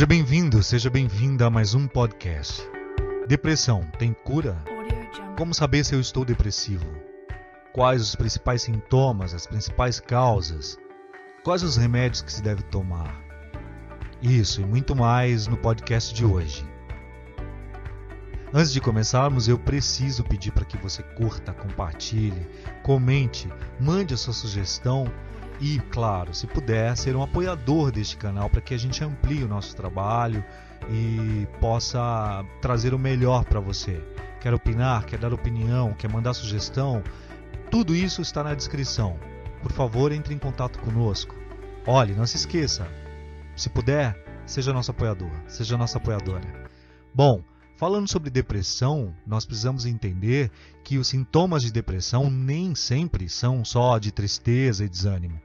Seja bem-vindo, seja bem-vinda a mais um podcast. Depressão tem cura? Como saber se eu estou depressivo? Quais os principais sintomas, as principais causas? Quais os remédios que se deve tomar? Isso e muito mais no podcast de hoje. Antes de começarmos, eu preciso pedir para que você curta, compartilhe, comente, mande a sua sugestão e, claro, se puder, ser um apoiador deste canal para que a gente amplie o nosso trabalho e possa trazer o melhor para você. Quer opinar, quer dar opinião, quer mandar sugestão? Tudo isso está na descrição. Por favor, entre em contato conosco. Olhe, não se esqueça. Se puder, seja nosso apoiador, seja nossa apoiadora. Bom, falando sobre depressão, nós precisamos entender que os sintomas de depressão nem sempre são só de tristeza e desânimo.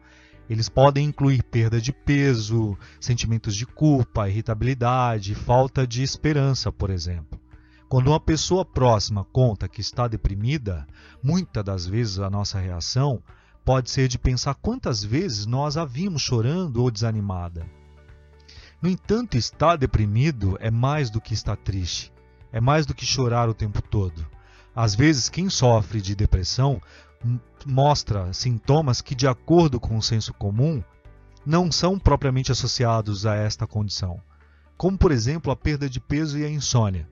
Eles podem incluir perda de peso, sentimentos de culpa, irritabilidade, falta de esperança, por exemplo. Quando uma pessoa próxima conta que está deprimida, muitas das vezes a nossa reação pode ser de pensar quantas vezes nós a vimos chorando ou desanimada. No entanto, estar deprimido é mais do que estar triste, é mais do que chorar o tempo todo. Às vezes, quem sofre de depressão mostra sintomas que, de acordo com o senso comum, não são propriamente associados a esta condição, como, por exemplo, a perda de peso e a insônia.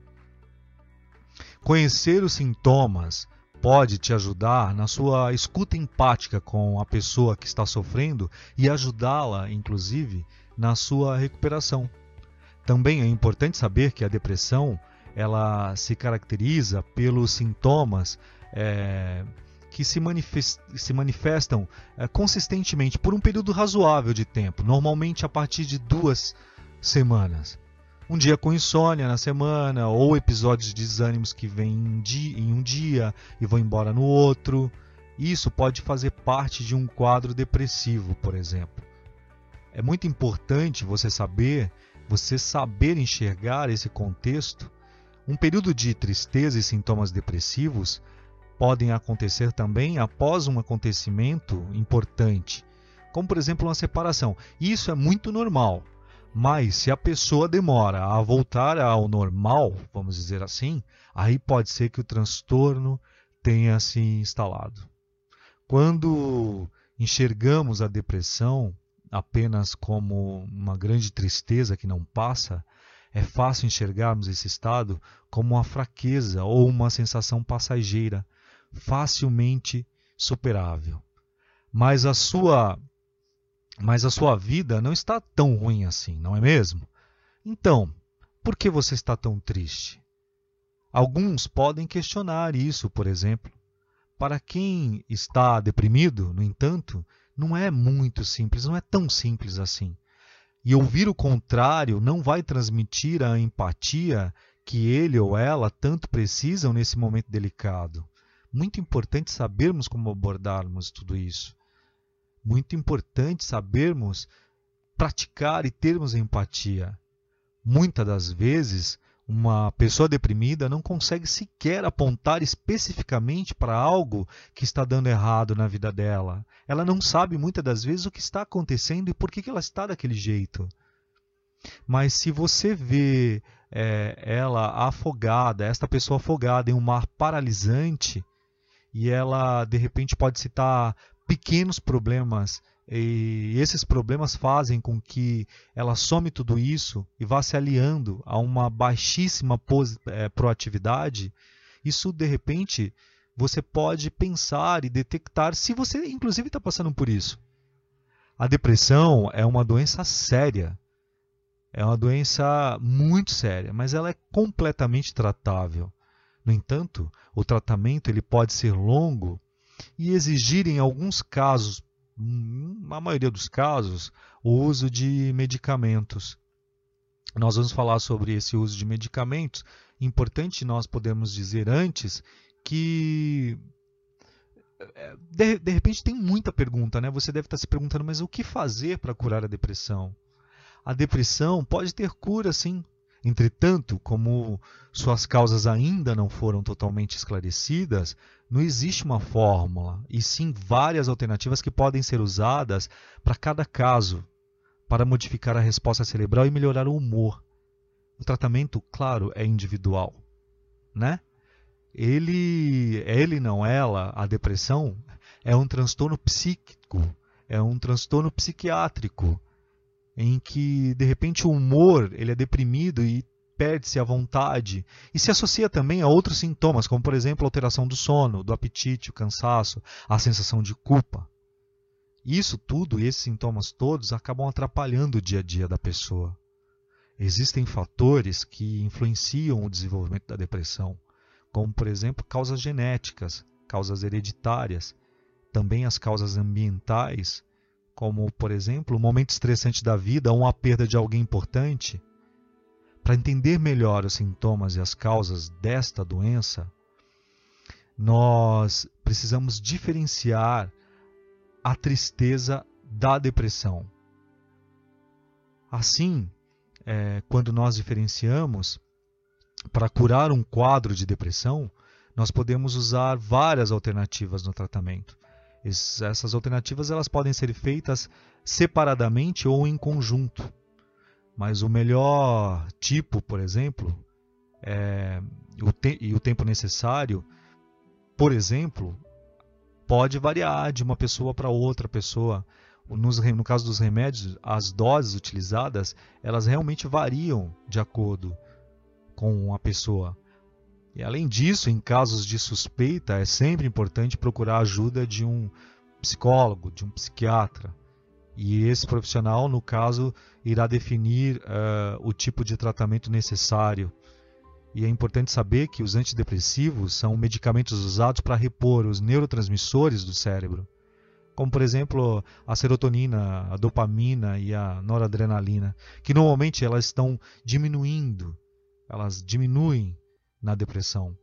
Conhecer os sintomas pode te ajudar na sua escuta empática com a pessoa que está sofrendo e ajudá-la, inclusive, na sua recuperação. Também é importante saber que a depressão ela se caracteriza pelos sintomas é, que se, se manifestam é, consistentemente por um período razoável de tempo, normalmente a partir de duas semanas um dia com insônia na semana, ou episódios de desânimos que vêm em um dia e vão embora no outro. Isso pode fazer parte de um quadro depressivo, por exemplo. É muito importante você saber, você saber enxergar esse contexto. Um período de tristeza e sintomas depressivos podem acontecer também após um acontecimento importante, como por exemplo uma separação. Isso é muito normal. Mas se a pessoa demora a voltar ao normal, vamos dizer assim, aí pode ser que o transtorno tenha se instalado. Quando enxergamos a depressão apenas como uma grande tristeza que não passa, é fácil enxergarmos esse estado como uma fraqueza ou uma sensação passageira, facilmente superável. Mas a sua mas a sua vida não está tão ruim assim, não é mesmo? Então, por que você está tão triste? Alguns podem questionar isso, por exemplo. Para quem está deprimido, no entanto, não é muito simples, não é tão simples assim. E ouvir o contrário não vai transmitir a empatia que ele ou ela tanto precisam nesse momento delicado. Muito importante sabermos como abordarmos tudo isso muito importante sabermos praticar e termos empatia. Muitas das vezes, uma pessoa deprimida não consegue sequer apontar especificamente para algo que está dando errado na vida dela. Ela não sabe muitas das vezes o que está acontecendo e por que ela está daquele jeito. Mas se você vê é, ela afogada, esta pessoa afogada em um mar paralisante, e ela de repente pode citar pequenos problemas e esses problemas fazem com que ela some tudo isso e vá se aliando a uma baixíssima é, proatividade, isso de repente você pode pensar e detectar se você inclusive está passando por isso. A depressão é uma doença séria, é uma doença muito séria, mas ela é completamente tratável. No entanto, o tratamento ele pode ser longo e exigir, em alguns casos, na maioria dos casos, o uso de medicamentos. Nós vamos falar sobre esse uso de medicamentos. Importante nós podemos dizer antes que é, de, de repente tem muita pergunta, né? Você deve estar se perguntando, mas o que fazer para curar a depressão? A depressão pode ter cura, sim. Entretanto, como suas causas ainda não foram totalmente esclarecidas, não existe uma fórmula, e sim várias alternativas que podem ser usadas para cada caso, para modificar a resposta cerebral e melhorar o humor. O tratamento, claro, é individual, né? Ele, ele não ela, a depressão é um transtorno psíquico, é um transtorno psiquiátrico em que de repente o humor ele é deprimido e perde-se a vontade e se associa também a outros sintomas, como por exemplo a alteração do sono, do apetite, o cansaço, a sensação de culpa. Isso tudo, esses sintomas todos, acabam atrapalhando o dia a dia da pessoa. Existem fatores que influenciam o desenvolvimento da depressão, como por exemplo causas genéticas, causas hereditárias, também as causas ambientais, como por exemplo um momento estressante da vida ou uma perda de alguém importante para entender melhor os sintomas e as causas desta doença, nós precisamos diferenciar a tristeza da depressão. Assim, é, quando nós diferenciamos, para curar um quadro de depressão, nós podemos usar várias alternativas no tratamento. Essas alternativas elas podem ser feitas separadamente ou em conjunto. Mas o melhor tipo, por exemplo, é, o e o tempo necessário, por exemplo, pode variar de uma pessoa para outra pessoa. Nos, no caso dos remédios, as doses utilizadas, elas realmente variam de acordo com a pessoa. E além disso, em casos de suspeita, é sempre importante procurar a ajuda de um psicólogo, de um psiquiatra. E esse profissional, no caso, irá definir uh, o tipo de tratamento necessário. E é importante saber que os antidepressivos são medicamentos usados para repor os neurotransmissores do cérebro, como por exemplo a serotonina, a dopamina e a noradrenalina, que normalmente elas estão diminuindo, elas diminuem na depressão.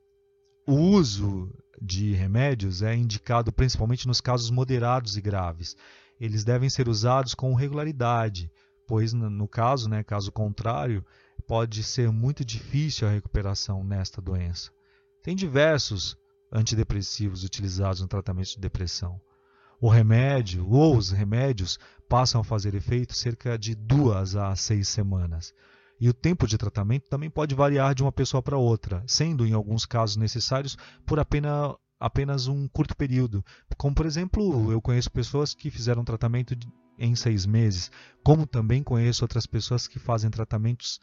O uso de remédios é indicado principalmente nos casos moderados e graves, eles devem ser usados com regularidade, pois no caso, né, caso contrário, pode ser muito difícil a recuperação nesta doença. Tem diversos antidepressivos utilizados no tratamento de depressão. O remédio ou os remédios passam a fazer efeito cerca de duas a seis semanas. E o tempo de tratamento também pode variar de uma pessoa para outra, sendo em alguns casos necessários por apenas apenas um curto período. Como, por exemplo, eu conheço pessoas que fizeram tratamento em seis meses, como também conheço outras pessoas que fazem tratamentos,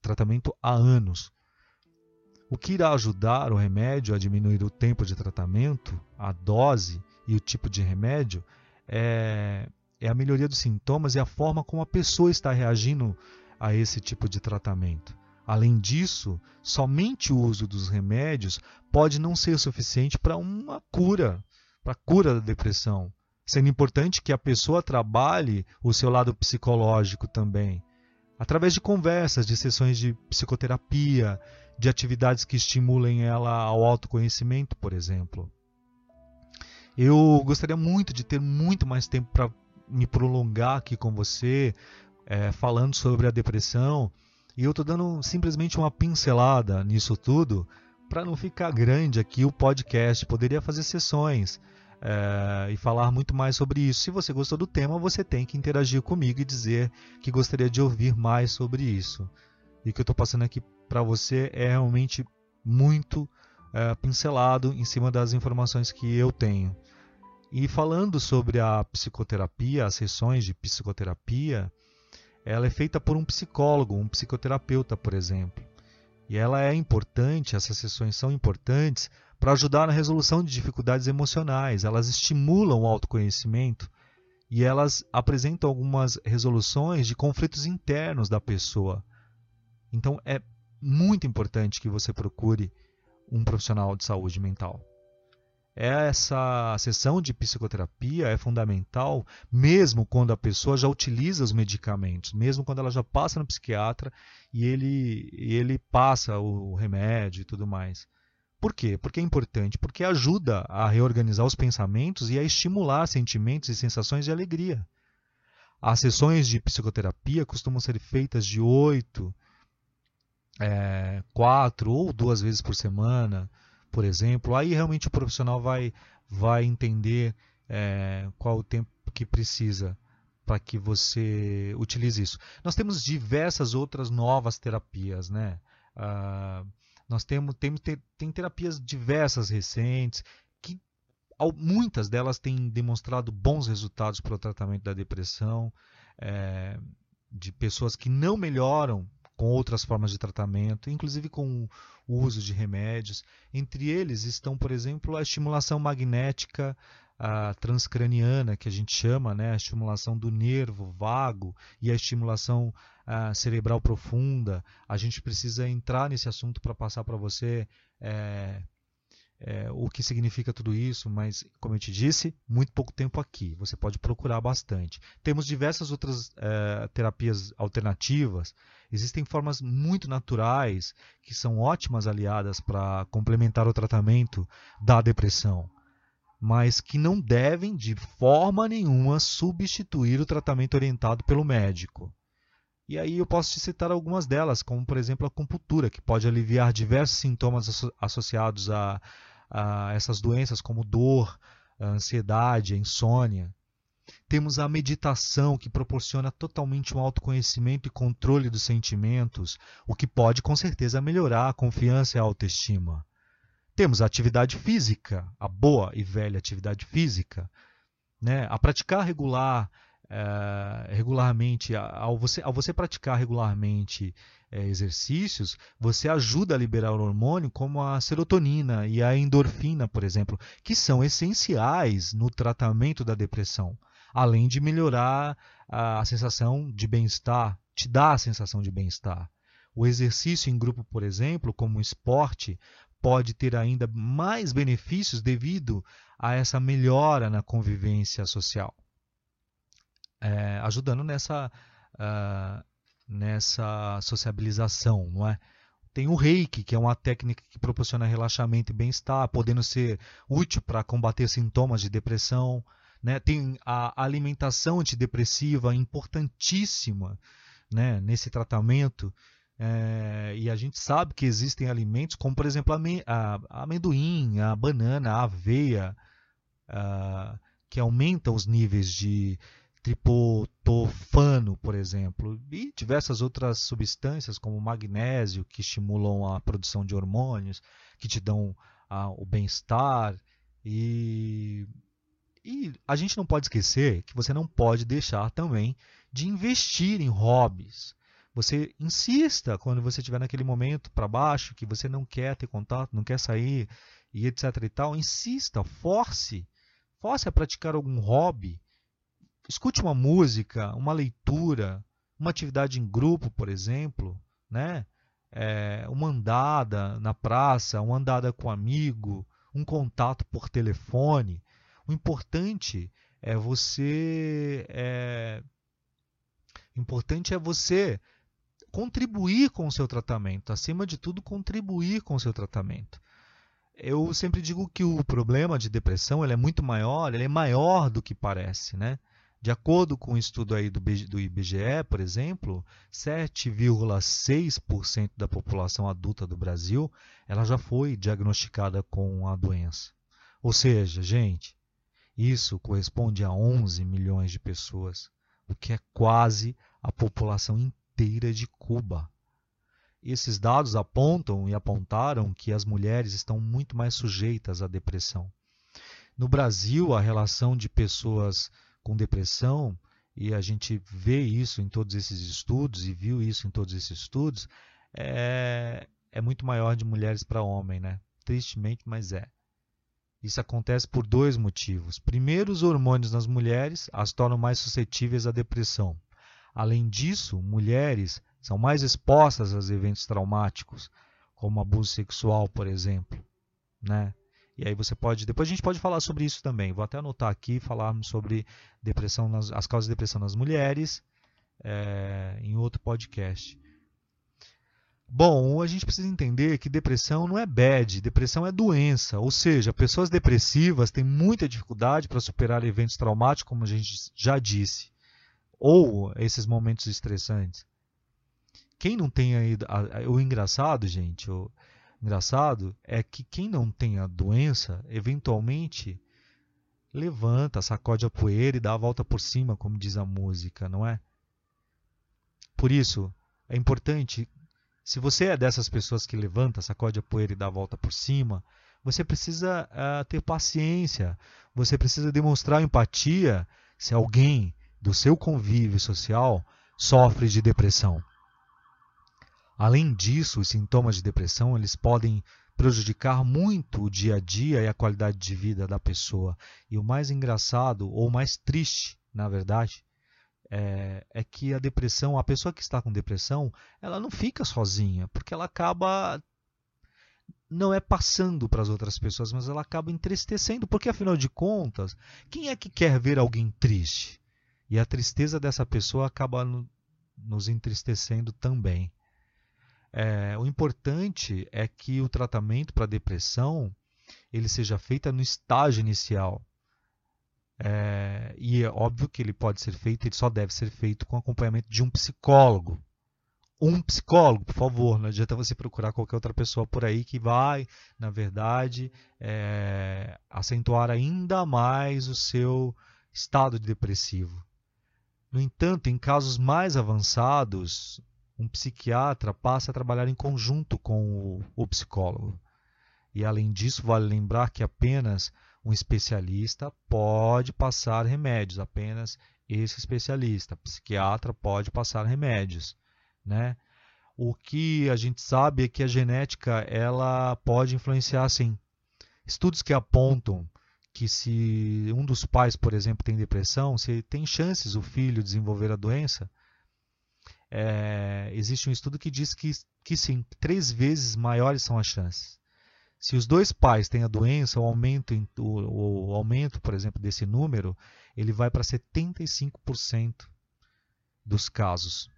tratamento há anos. O que irá ajudar o remédio a diminuir o tempo de tratamento, a dose e o tipo de remédio é, é a melhoria dos sintomas e a forma como a pessoa está reagindo a esse tipo de tratamento. Além disso, somente o uso dos remédios pode não ser suficiente para uma cura, para a cura da depressão. Sendo importante que a pessoa trabalhe o seu lado psicológico também, através de conversas, de sessões de psicoterapia, de atividades que estimulem ela ao autoconhecimento, por exemplo. Eu gostaria muito de ter muito mais tempo para me prolongar aqui com você, é, falando sobre a depressão e eu estou dando simplesmente uma pincelada nisso tudo para não ficar grande aqui o podcast. Poderia fazer sessões é, e falar muito mais sobre isso. Se você gostou do tema, você tem que interagir comigo e dizer que gostaria de ouvir mais sobre isso. E o que eu estou passando aqui para você é realmente muito é, pincelado em cima das informações que eu tenho. E falando sobre a psicoterapia, as sessões de psicoterapia, ela é feita por um psicólogo, um psicoterapeuta, por exemplo. E ela é importante, essas sessões são importantes para ajudar na resolução de dificuldades emocionais. Elas estimulam o autoconhecimento e elas apresentam algumas resoluções de conflitos internos da pessoa. Então é muito importante que você procure um profissional de saúde mental essa sessão de psicoterapia é fundamental mesmo quando a pessoa já utiliza os medicamentos, mesmo quando ela já passa no psiquiatra e ele, ele passa o remédio e tudo mais. Por quê? Porque é importante, porque ajuda a reorganizar os pensamentos e a estimular sentimentos e sensações de alegria. As sessões de psicoterapia costumam ser feitas de oito, é, quatro ou duas vezes por semana por exemplo, aí realmente o profissional vai, vai entender é, qual o tempo que precisa para que você utilize isso. Nós temos diversas outras novas terapias, né? Uh, nós temos, temos tem terapias diversas recentes que muitas delas têm demonstrado bons resultados para o tratamento da depressão, é, de pessoas que não melhoram com outras formas de tratamento, inclusive com o uso de remédios. Entre eles estão, por exemplo, a estimulação magnética a transcraniana, que a gente chama, né, a estimulação do nervo vago e a estimulação a, cerebral profunda. A gente precisa entrar nesse assunto para passar para você é, é, o que significa tudo isso, mas, como eu te disse, muito pouco tempo aqui. Você pode procurar bastante. Temos diversas outras é, terapias alternativas. Existem formas muito naturais que são ótimas aliadas para complementar o tratamento da depressão, mas que não devem, de forma nenhuma, substituir o tratamento orientado pelo médico. E aí eu posso te citar algumas delas, como por exemplo a acupuntura, que pode aliviar diversos sintomas associados a, a essas doenças, como dor, ansiedade, insônia. Temos a meditação, que proporciona totalmente um autoconhecimento e controle dos sentimentos, o que pode com certeza melhorar a confiança e a autoestima. Temos a atividade física, a boa e velha atividade física. Né? A praticar regular é, regularmente, ao você, ao você praticar regularmente é, exercícios, você ajuda a liberar o hormônio como a serotonina e a endorfina, por exemplo, que são essenciais no tratamento da depressão, além de melhorar a, a sensação de bem-estar, te dá a sensação de bem-estar. O exercício em grupo, por exemplo, como esporte, pode ter ainda mais benefícios devido a essa melhora na convivência social é, ajudando nessa, uh, nessa sociabilização, não é? Tem o reiki, que é uma técnica que proporciona relaxamento e bem-estar, podendo ser útil para combater sintomas de depressão. Né? Tem a alimentação antidepressiva, importantíssima né? nesse tratamento. É, e a gente sabe que existem alimentos como, por exemplo, a, amendoim, a banana, a aveia, a, que aumentam os níveis de triptofano, por exemplo, e diversas outras substâncias como magnésio que estimulam a produção de hormônios, que te dão ah, o bem-estar e e a gente não pode esquecer que você não pode deixar também de investir em hobbies. Você insista quando você estiver naquele momento para baixo, que você não quer ter contato, não quer sair e etc e tal, insista, force, force a praticar algum hobby escute uma música, uma leitura, uma atividade em grupo, por exemplo, né? É, uma andada na praça, uma andada com um amigo, um contato por telefone. O importante é você é, importante é você contribuir com o seu tratamento, acima de tudo contribuir com o seu tratamento. Eu sempre digo que o problema de depressão ele é muito maior, ele é maior do que parece, né? De acordo com um estudo aí do, do IBGE, por exemplo, 7,6% da população adulta do Brasil ela já foi diagnosticada com a doença. Ou seja, gente, isso corresponde a 11 milhões de pessoas, o que é quase a população inteira de Cuba. Esses dados apontam e apontaram que as mulheres estão muito mais sujeitas à depressão. No Brasil, a relação de pessoas com depressão, e a gente vê isso em todos esses estudos, e viu isso em todos esses estudos, é, é muito maior de mulheres para homem, né? Tristemente, mas é. Isso acontece por dois motivos. Primeiro, os hormônios nas mulheres as tornam mais suscetíveis à depressão. Além disso, mulheres são mais expostas a eventos traumáticos, como abuso sexual, por exemplo, né? E aí você pode. Depois a gente pode falar sobre isso também. Vou até anotar aqui falarmos sobre depressão nas, as causas de depressão nas mulheres é, em outro podcast. Bom, a gente precisa entender que depressão não é bad, depressão é doença. Ou seja, pessoas depressivas têm muita dificuldade para superar eventos traumáticos, como a gente já disse, ou esses momentos estressantes. Quem não tem aí. O engraçado, gente, o, engraçado é que quem não tem a doença, eventualmente levanta, sacode a poeira e dá a volta por cima, como diz a música, não é? Por isso, é importante, se você é dessas pessoas que levanta, sacode a poeira e dá a volta por cima, você precisa uh, ter paciência, você precisa demonstrar empatia se alguém do seu convívio social sofre de depressão. Além disso, os sintomas de depressão eles podem prejudicar muito o dia a dia e a qualidade de vida da pessoa. E o mais engraçado, ou mais triste, na verdade, é, é, que a depressão, a pessoa que está com depressão, ela não fica sozinha, porque ela acaba não é passando para as outras pessoas, mas ela acaba entristecendo, porque afinal de contas, quem é que quer ver alguém triste? E a tristeza dessa pessoa acaba no, nos entristecendo também. É, o importante é que o tratamento para depressão ele seja feito no estágio inicial. É, e é óbvio que ele pode ser feito, ele só deve ser feito com acompanhamento de um psicólogo. Um psicólogo, por favor, não adianta você procurar qualquer outra pessoa por aí que vai, na verdade, é, acentuar ainda mais o seu estado de depressivo. No entanto, em casos mais avançados, um psiquiatra passa a trabalhar em conjunto com o, o psicólogo. E além disso, vale lembrar que apenas um especialista pode passar remédios, apenas esse especialista, psiquiatra pode passar remédios, né? O que a gente sabe é que a genética ela pode influenciar sim. Estudos que apontam que se um dos pais, por exemplo, tem depressão, se tem chances o filho desenvolver a doença, é, existe um estudo que diz que, que sim, três vezes maiores são as chances. Se os dois pais têm a doença, o aumento, o, o aumento, por exemplo, desse número, ele vai para 75% dos casos.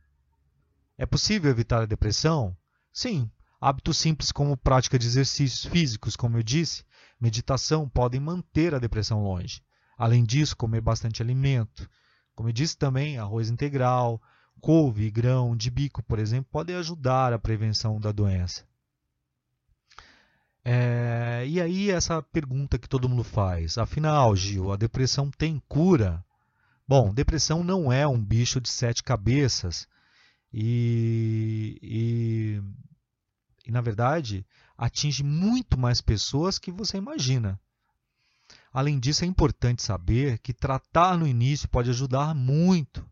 É possível evitar a depressão? Sim. Hábitos simples como prática de exercícios físicos, como eu disse, meditação podem manter a depressão longe. Além disso, comer bastante alimento. Como eu disse também, arroz integral, couve e grão de bico, por exemplo, podem ajudar a prevenção da doença. É, e aí essa pergunta que todo mundo faz, afinal, Gil, a depressão tem cura? Bom, depressão não é um bicho de sete cabeças e, e, e na verdade atinge muito mais pessoas que você imagina. Além disso, é importante saber que tratar no início pode ajudar muito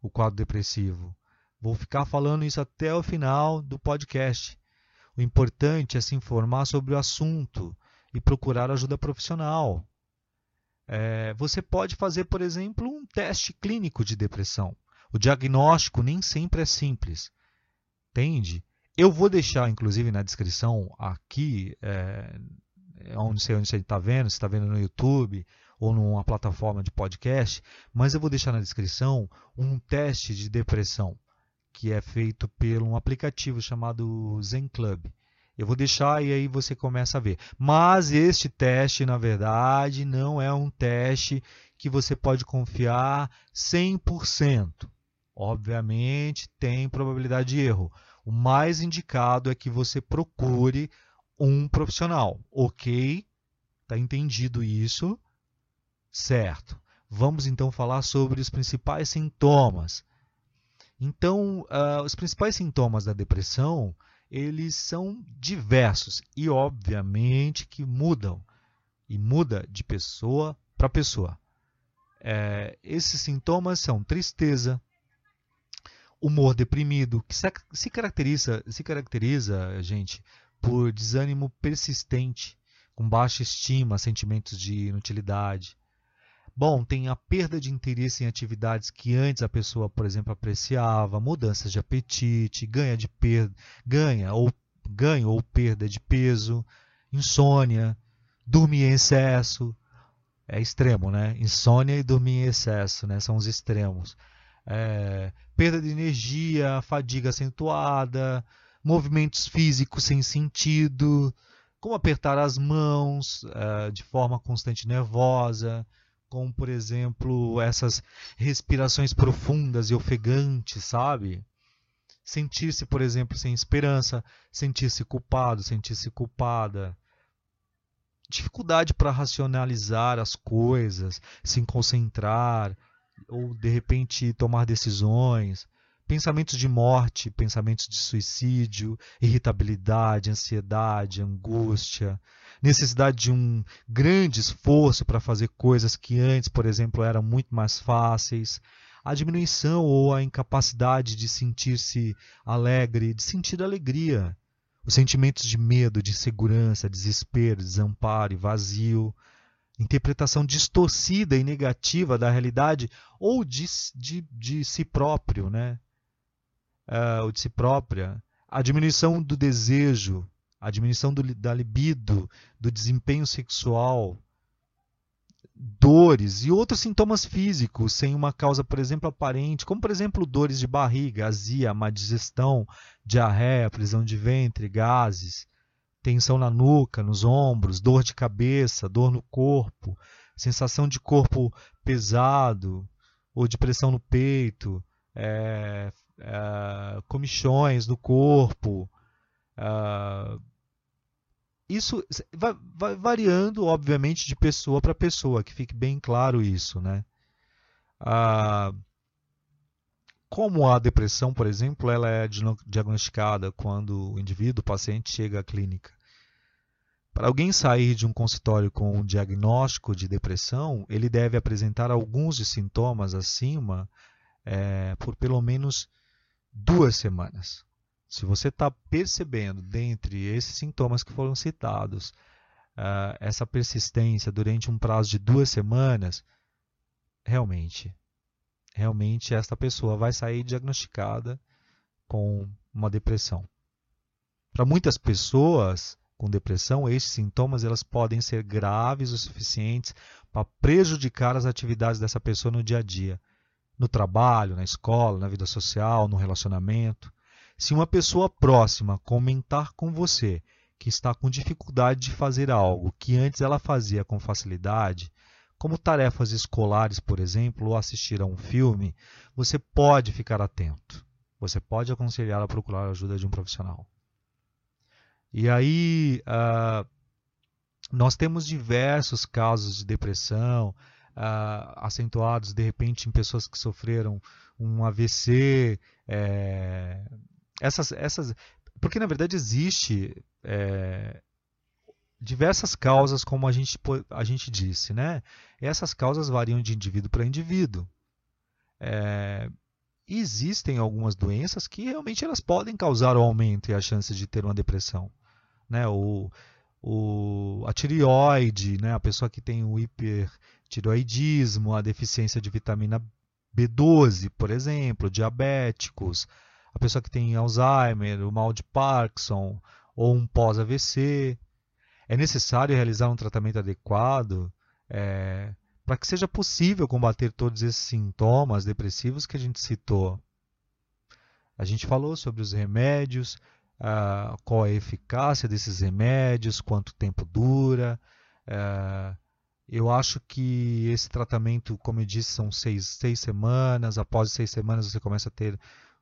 o quadro depressivo. Vou ficar falando isso até o final do podcast. O importante é se informar sobre o assunto e procurar ajuda profissional. É, você pode fazer, por exemplo, um teste clínico de depressão. O diagnóstico nem sempre é simples. Entende? Eu vou deixar, inclusive, na descrição aqui, é, onde você está vendo, se está vendo no YouTube ou numa plataforma de podcast, mas eu vou deixar na descrição um teste de depressão que é feito por um aplicativo chamado Zen Club. Eu vou deixar e aí você começa a ver. Mas este teste, na verdade, não é um teste que você pode confiar 100%. Obviamente, tem probabilidade de erro. O mais indicado é que você procure um profissional. Ok? Tá entendido isso? Certo. Vamos então falar sobre os principais sintomas. Então, uh, os principais sintomas da depressão, eles são diversos e obviamente que mudam e muda de pessoa para pessoa. É, esses sintomas são tristeza, humor deprimido, que se caracteriza, se caracteriza, gente, por desânimo persistente, com baixa estima, sentimentos de inutilidade, Bom, tem a perda de interesse em atividades que antes a pessoa, por exemplo, apreciava, mudanças de apetite, ganha de per... ganha ou ganho ou perda de peso, insônia, dormir em excesso, é extremo, né? Insônia e dormir em excesso, né? São os extremos. É... perda de energia, fadiga acentuada, movimentos físicos sem sentido, como apertar as mãos é, de forma constante nervosa, como por exemplo essas respirações profundas e ofegantes, sabe? Sentir-se, por exemplo, sem esperança, sentir-se culpado, sentir-se culpada. dificuldade para racionalizar as coisas, se concentrar ou de repente tomar decisões, pensamentos de morte, pensamentos de suicídio, irritabilidade, ansiedade, angústia, necessidade de um grande esforço para fazer coisas que antes, por exemplo, eram muito mais fáceis, a diminuição ou a incapacidade de sentir-se alegre, de sentir alegria, os sentimentos de medo, de insegurança, desespero, desamparo e vazio, interpretação distorcida e negativa da realidade ou de, de, de si próprio, né? Uh, ou de si própria, a diminuição do desejo, a diminuição do, da libido, do desempenho sexual, dores e outros sintomas físicos sem uma causa, por exemplo, aparente, como por exemplo dores de barriga, azia, má digestão, diarreia, prisão de ventre, gases, tensão na nuca, nos ombros, dor de cabeça, dor no corpo, sensação de corpo pesado ou de pressão no peito, é, é, comichões no corpo, é, isso vai, vai, variando, obviamente, de pessoa para pessoa, que fique bem claro isso, né? Ah, como a depressão, por exemplo, ela é diagnosticada quando o indivíduo, o paciente, chega à clínica. Para alguém sair de um consultório com um diagnóstico de depressão, ele deve apresentar alguns sintomas acima é, por pelo menos duas semanas. Se você está percebendo, dentre esses sintomas que foram citados, uh, essa persistência durante um prazo de duas semanas, realmente, realmente esta pessoa vai sair diagnosticada com uma depressão. Para muitas pessoas com depressão, esses sintomas elas podem ser graves o suficientes para prejudicar as atividades dessa pessoa no dia a dia, no trabalho, na escola, na vida social, no relacionamento. Se uma pessoa próxima comentar com você que está com dificuldade de fazer algo que antes ela fazia com facilidade, como tarefas escolares, por exemplo, ou assistir a um filme, você pode ficar atento. Você pode aconselhar a procurar a ajuda de um profissional. E aí, uh, nós temos diversos casos de depressão, uh, acentuados de repente em pessoas que sofreram um AVC, é, essas, essas, porque na verdade existe é, diversas causas, como a gente, a gente disse, né? E essas causas variam de indivíduo para indivíduo. É, existem algumas doenças que realmente elas podem causar o aumento e a chance de ter uma depressão, né? O, o, a tireoide, né? A pessoa que tem o hipertireoidismo, a deficiência de vitamina B12, por exemplo, diabéticos, a pessoa que tem Alzheimer, o mal de Parkinson ou um pós-AVC. É necessário realizar um tratamento adequado é, para que seja possível combater todos esses sintomas depressivos que a gente citou. A gente falou sobre os remédios, uh, qual a eficácia desses remédios, quanto tempo dura. Uh, eu acho que esse tratamento, como eu disse, são seis, seis semanas. Após seis semanas você começa a ter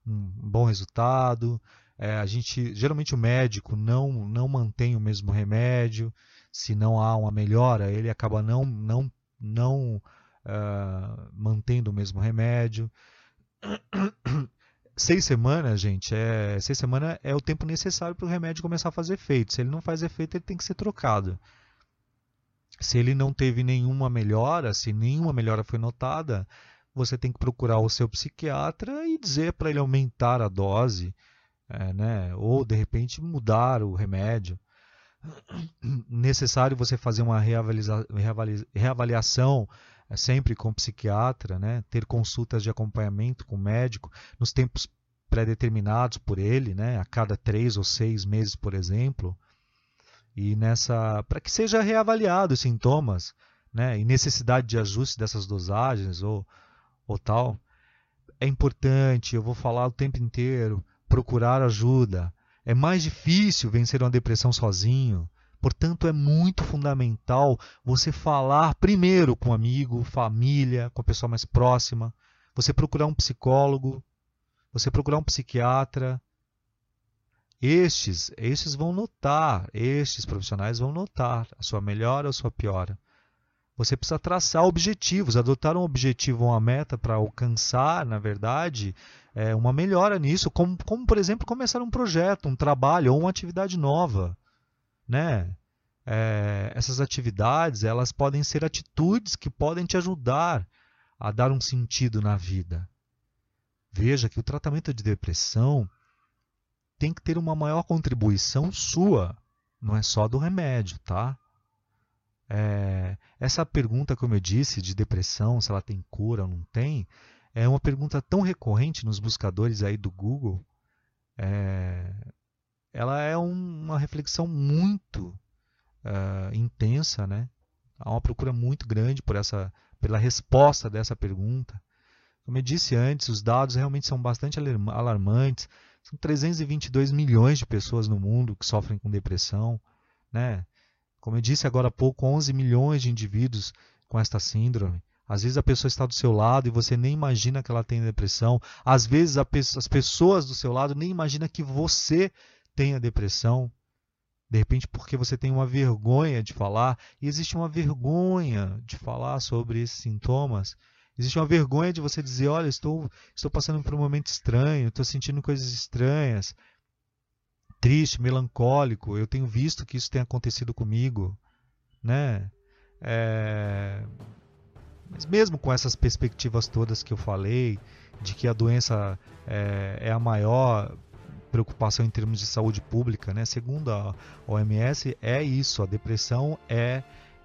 um bom resultado. É, a gente geralmente o médico não não mantém o mesmo remédio. Se não há uma melhora, ele acaba não não não uh, mantendo o mesmo remédio. Seis semanas, gente, é seis semanas é o tempo necessário para o remédio começar a fazer efeito. Se ele não faz efeito, ele tem que ser trocado. Se ele não teve nenhuma melhora, se nenhuma melhora foi notada, você tem que procurar o seu psiquiatra e dizer para ele aumentar a dose, é, né? ou de repente mudar o remédio. Necessário você fazer uma reavaliação sempre com psiquiatra, né? ter consultas de acompanhamento com médico nos tempos pré-determinados por ele, né? a cada três ou seis meses, por exemplo, e nessa para que seja reavaliado os sintomas, né? e necessidade de ajuste dessas dosagens ou ou tal, é importante, eu vou falar o tempo inteiro, procurar ajuda. É mais difícil vencer uma depressão sozinho. Portanto, é muito fundamental você falar primeiro com um amigo, família, com a pessoa mais próxima, você procurar um psicólogo, você procurar um psiquiatra. estes, estes vão notar, estes profissionais vão notar a sua melhora ou a sua piora. Você precisa traçar objetivos, adotar um objetivo, uma meta para alcançar, na verdade, é, uma melhora nisso, como, como, por exemplo, começar um projeto, um trabalho ou uma atividade nova. Né? É, essas atividades elas podem ser atitudes que podem te ajudar a dar um sentido na vida. Veja que o tratamento de depressão tem que ter uma maior contribuição sua, não é só do remédio, tá? É, essa pergunta, como eu disse, de depressão, se ela tem cura ou não tem, é uma pergunta tão recorrente nos buscadores aí do Google. É, ela é um, uma reflexão muito uh, intensa, né? Há uma procura muito grande por essa, pela resposta dessa pergunta. Como eu disse antes, os dados realmente são bastante alarmantes. São 322 milhões de pessoas no mundo que sofrem com depressão, né? Como eu disse agora há pouco, 11 milhões de indivíduos com esta síndrome. Às vezes a pessoa está do seu lado e você nem imagina que ela tem depressão. Às vezes as pessoas do seu lado nem imaginam que você tenha depressão. De repente, porque você tem uma vergonha de falar, e existe uma vergonha de falar sobre esses sintomas. Existe uma vergonha de você dizer: Olha, estou, estou passando por um momento estranho, estou sentindo coisas estranhas triste, melancólico. Eu tenho visto que isso tem acontecido comigo, né? É... Mas mesmo com essas perspectivas todas que eu falei, de que a doença é, é a maior preocupação em termos de saúde pública, né? Segundo a OMS, é isso. A depressão é,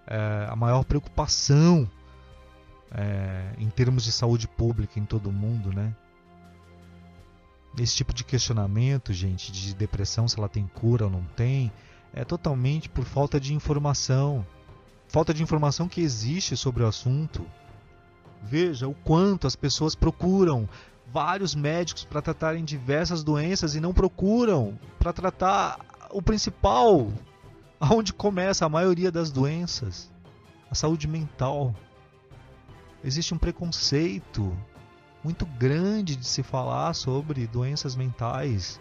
é a maior preocupação é, em termos de saúde pública em todo o mundo, né? Esse tipo de questionamento, gente, de depressão, se ela tem cura ou não tem, é totalmente por falta de informação. Falta de informação que existe sobre o assunto. Veja o quanto as pessoas procuram vários médicos para tratarem diversas doenças e não procuram para tratar o principal, aonde começa a maioria das doenças, a saúde mental. Existe um preconceito muito grande de se falar sobre doenças mentais.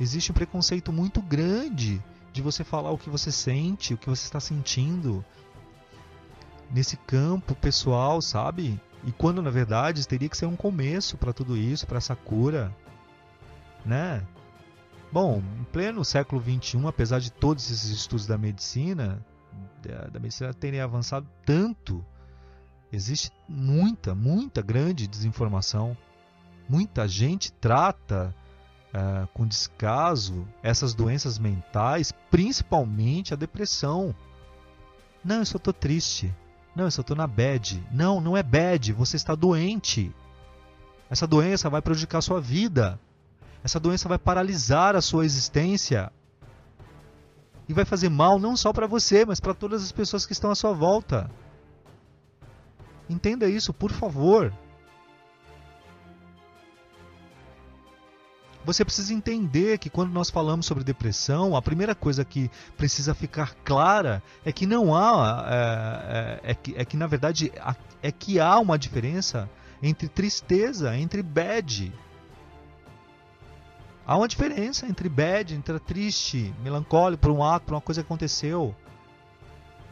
Existe um preconceito muito grande de você falar o que você sente, o que você está sentindo nesse campo pessoal, sabe? E quando na verdade teria que ser um começo para tudo isso, para essa cura, né? Bom, em pleno século XXI, apesar de todos esses estudos da medicina, da, medicina terem avançado tanto Existe muita, muita grande desinformação. Muita gente trata uh, com descaso essas doenças mentais, principalmente a depressão. Não, eu só estou triste. Não, eu só estou na bad. Não, não é bad, você está doente. Essa doença vai prejudicar a sua vida. Essa doença vai paralisar a sua existência. E vai fazer mal não só para você, mas para todas as pessoas que estão à sua volta. Entenda isso, por favor. Você precisa entender que quando nós falamos sobre depressão, a primeira coisa que precisa ficar clara é que não há, é, é, é, que, é que na verdade é que há uma diferença entre tristeza, entre bad. Há uma diferença entre bad, entre triste, melancólico por um ato, por uma coisa que aconteceu,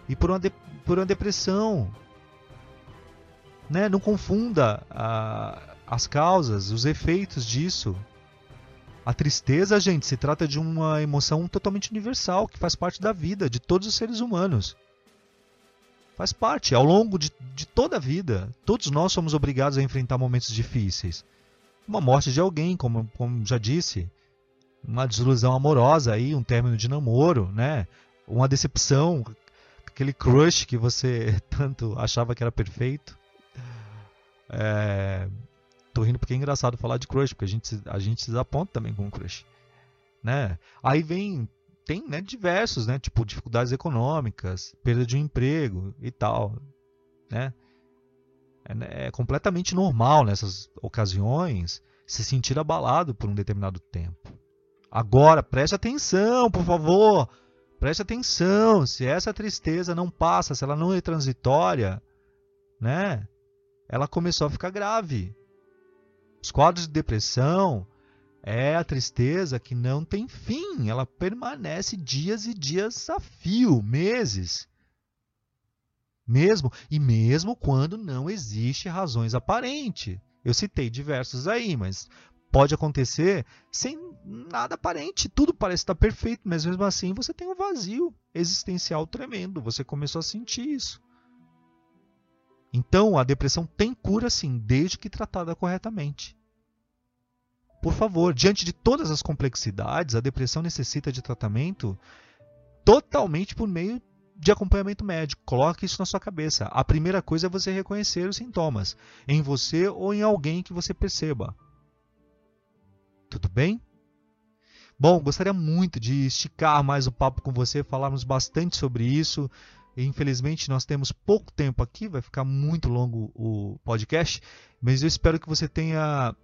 e por uma, de, por uma depressão né, não confunda a, as causas, os efeitos disso. A tristeza, gente, se trata de uma emoção totalmente universal que faz parte da vida de todos os seres humanos. Faz parte, ao longo de, de toda a vida. Todos nós somos obrigados a enfrentar momentos difíceis. Uma morte de alguém, como, como já disse, uma desilusão amorosa aí, um término de namoro, né? Uma decepção, aquele crush que você tanto achava que era perfeito. É... Tô rindo porque é engraçado falar de crush, porque a gente, a gente se desaponta também com crush. Né? Aí vem, tem né, diversos, né? Tipo, dificuldades econômicas, perda de um emprego e tal. Né? É, é completamente normal nessas ocasiões se sentir abalado por um determinado tempo. Agora, preste atenção, por favor. Preste atenção. Se essa tristeza não passa, se ela não é transitória, né? ela começou a ficar grave. Os quadros de depressão É a tristeza que não tem fim, ela permanece dias e dias a fio, meses. Mesmo e mesmo quando não existe razões aparentes. Eu citei diversos aí, mas pode acontecer sem nada aparente, tudo parece estar perfeito, mas mesmo assim você tem um vazio existencial tremendo, você começou a sentir isso. Então, a depressão tem cura sim, desde que tratada corretamente. Por favor, diante de todas as complexidades, a depressão necessita de tratamento totalmente por meio de acompanhamento médico. Coloque isso na sua cabeça. A primeira coisa é você reconhecer os sintomas em você ou em alguém que você perceba. Tudo bem? Bom, gostaria muito de esticar mais o papo com você, falarmos bastante sobre isso. Infelizmente, nós temos pouco tempo aqui, vai ficar muito longo o podcast, mas eu espero que você tenha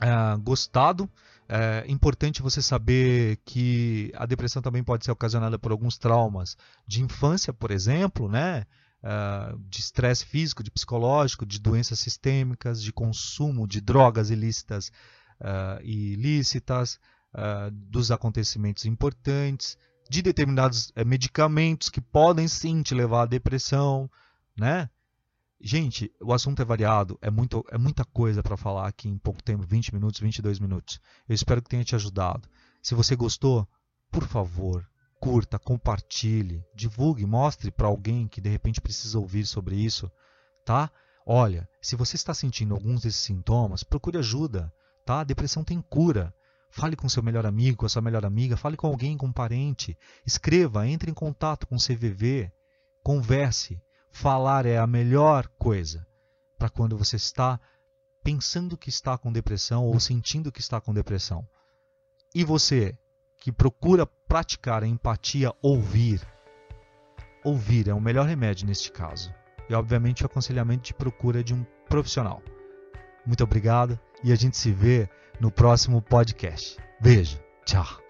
é, gostado. É importante você saber que a depressão também pode ser ocasionada por alguns traumas de infância, por exemplo, né? Uh, de estresse físico, de psicológico, de doenças sistêmicas, de consumo de drogas ilícitas uh, e ilícitas, uh, dos acontecimentos importantes, de determinados eh, medicamentos que podem sim te levar à depressão, né? Gente, o assunto é variado, é, muito, é muita coisa para falar aqui em pouco tempo 20 minutos, 22 minutos. Eu espero que tenha te ajudado. Se você gostou, por favor, curta, compartilhe, divulgue, mostre para alguém que de repente precisa ouvir sobre isso, tá? Olha, se você está sentindo alguns desses sintomas, procure ajuda, tá? A depressão tem cura. Fale com seu melhor amigo, com a sua melhor amiga, fale com alguém, com um parente. Escreva, entre em contato com o CVV, converse. Falar é a melhor coisa para quando você está pensando que está com depressão ou sentindo que está com depressão. E você que procura praticar a empatia, ouvir. Ouvir é o melhor remédio neste caso. E obviamente o aconselhamento de procura de um profissional. Muito obrigado e a gente se vê no próximo podcast. Beijo, tchau.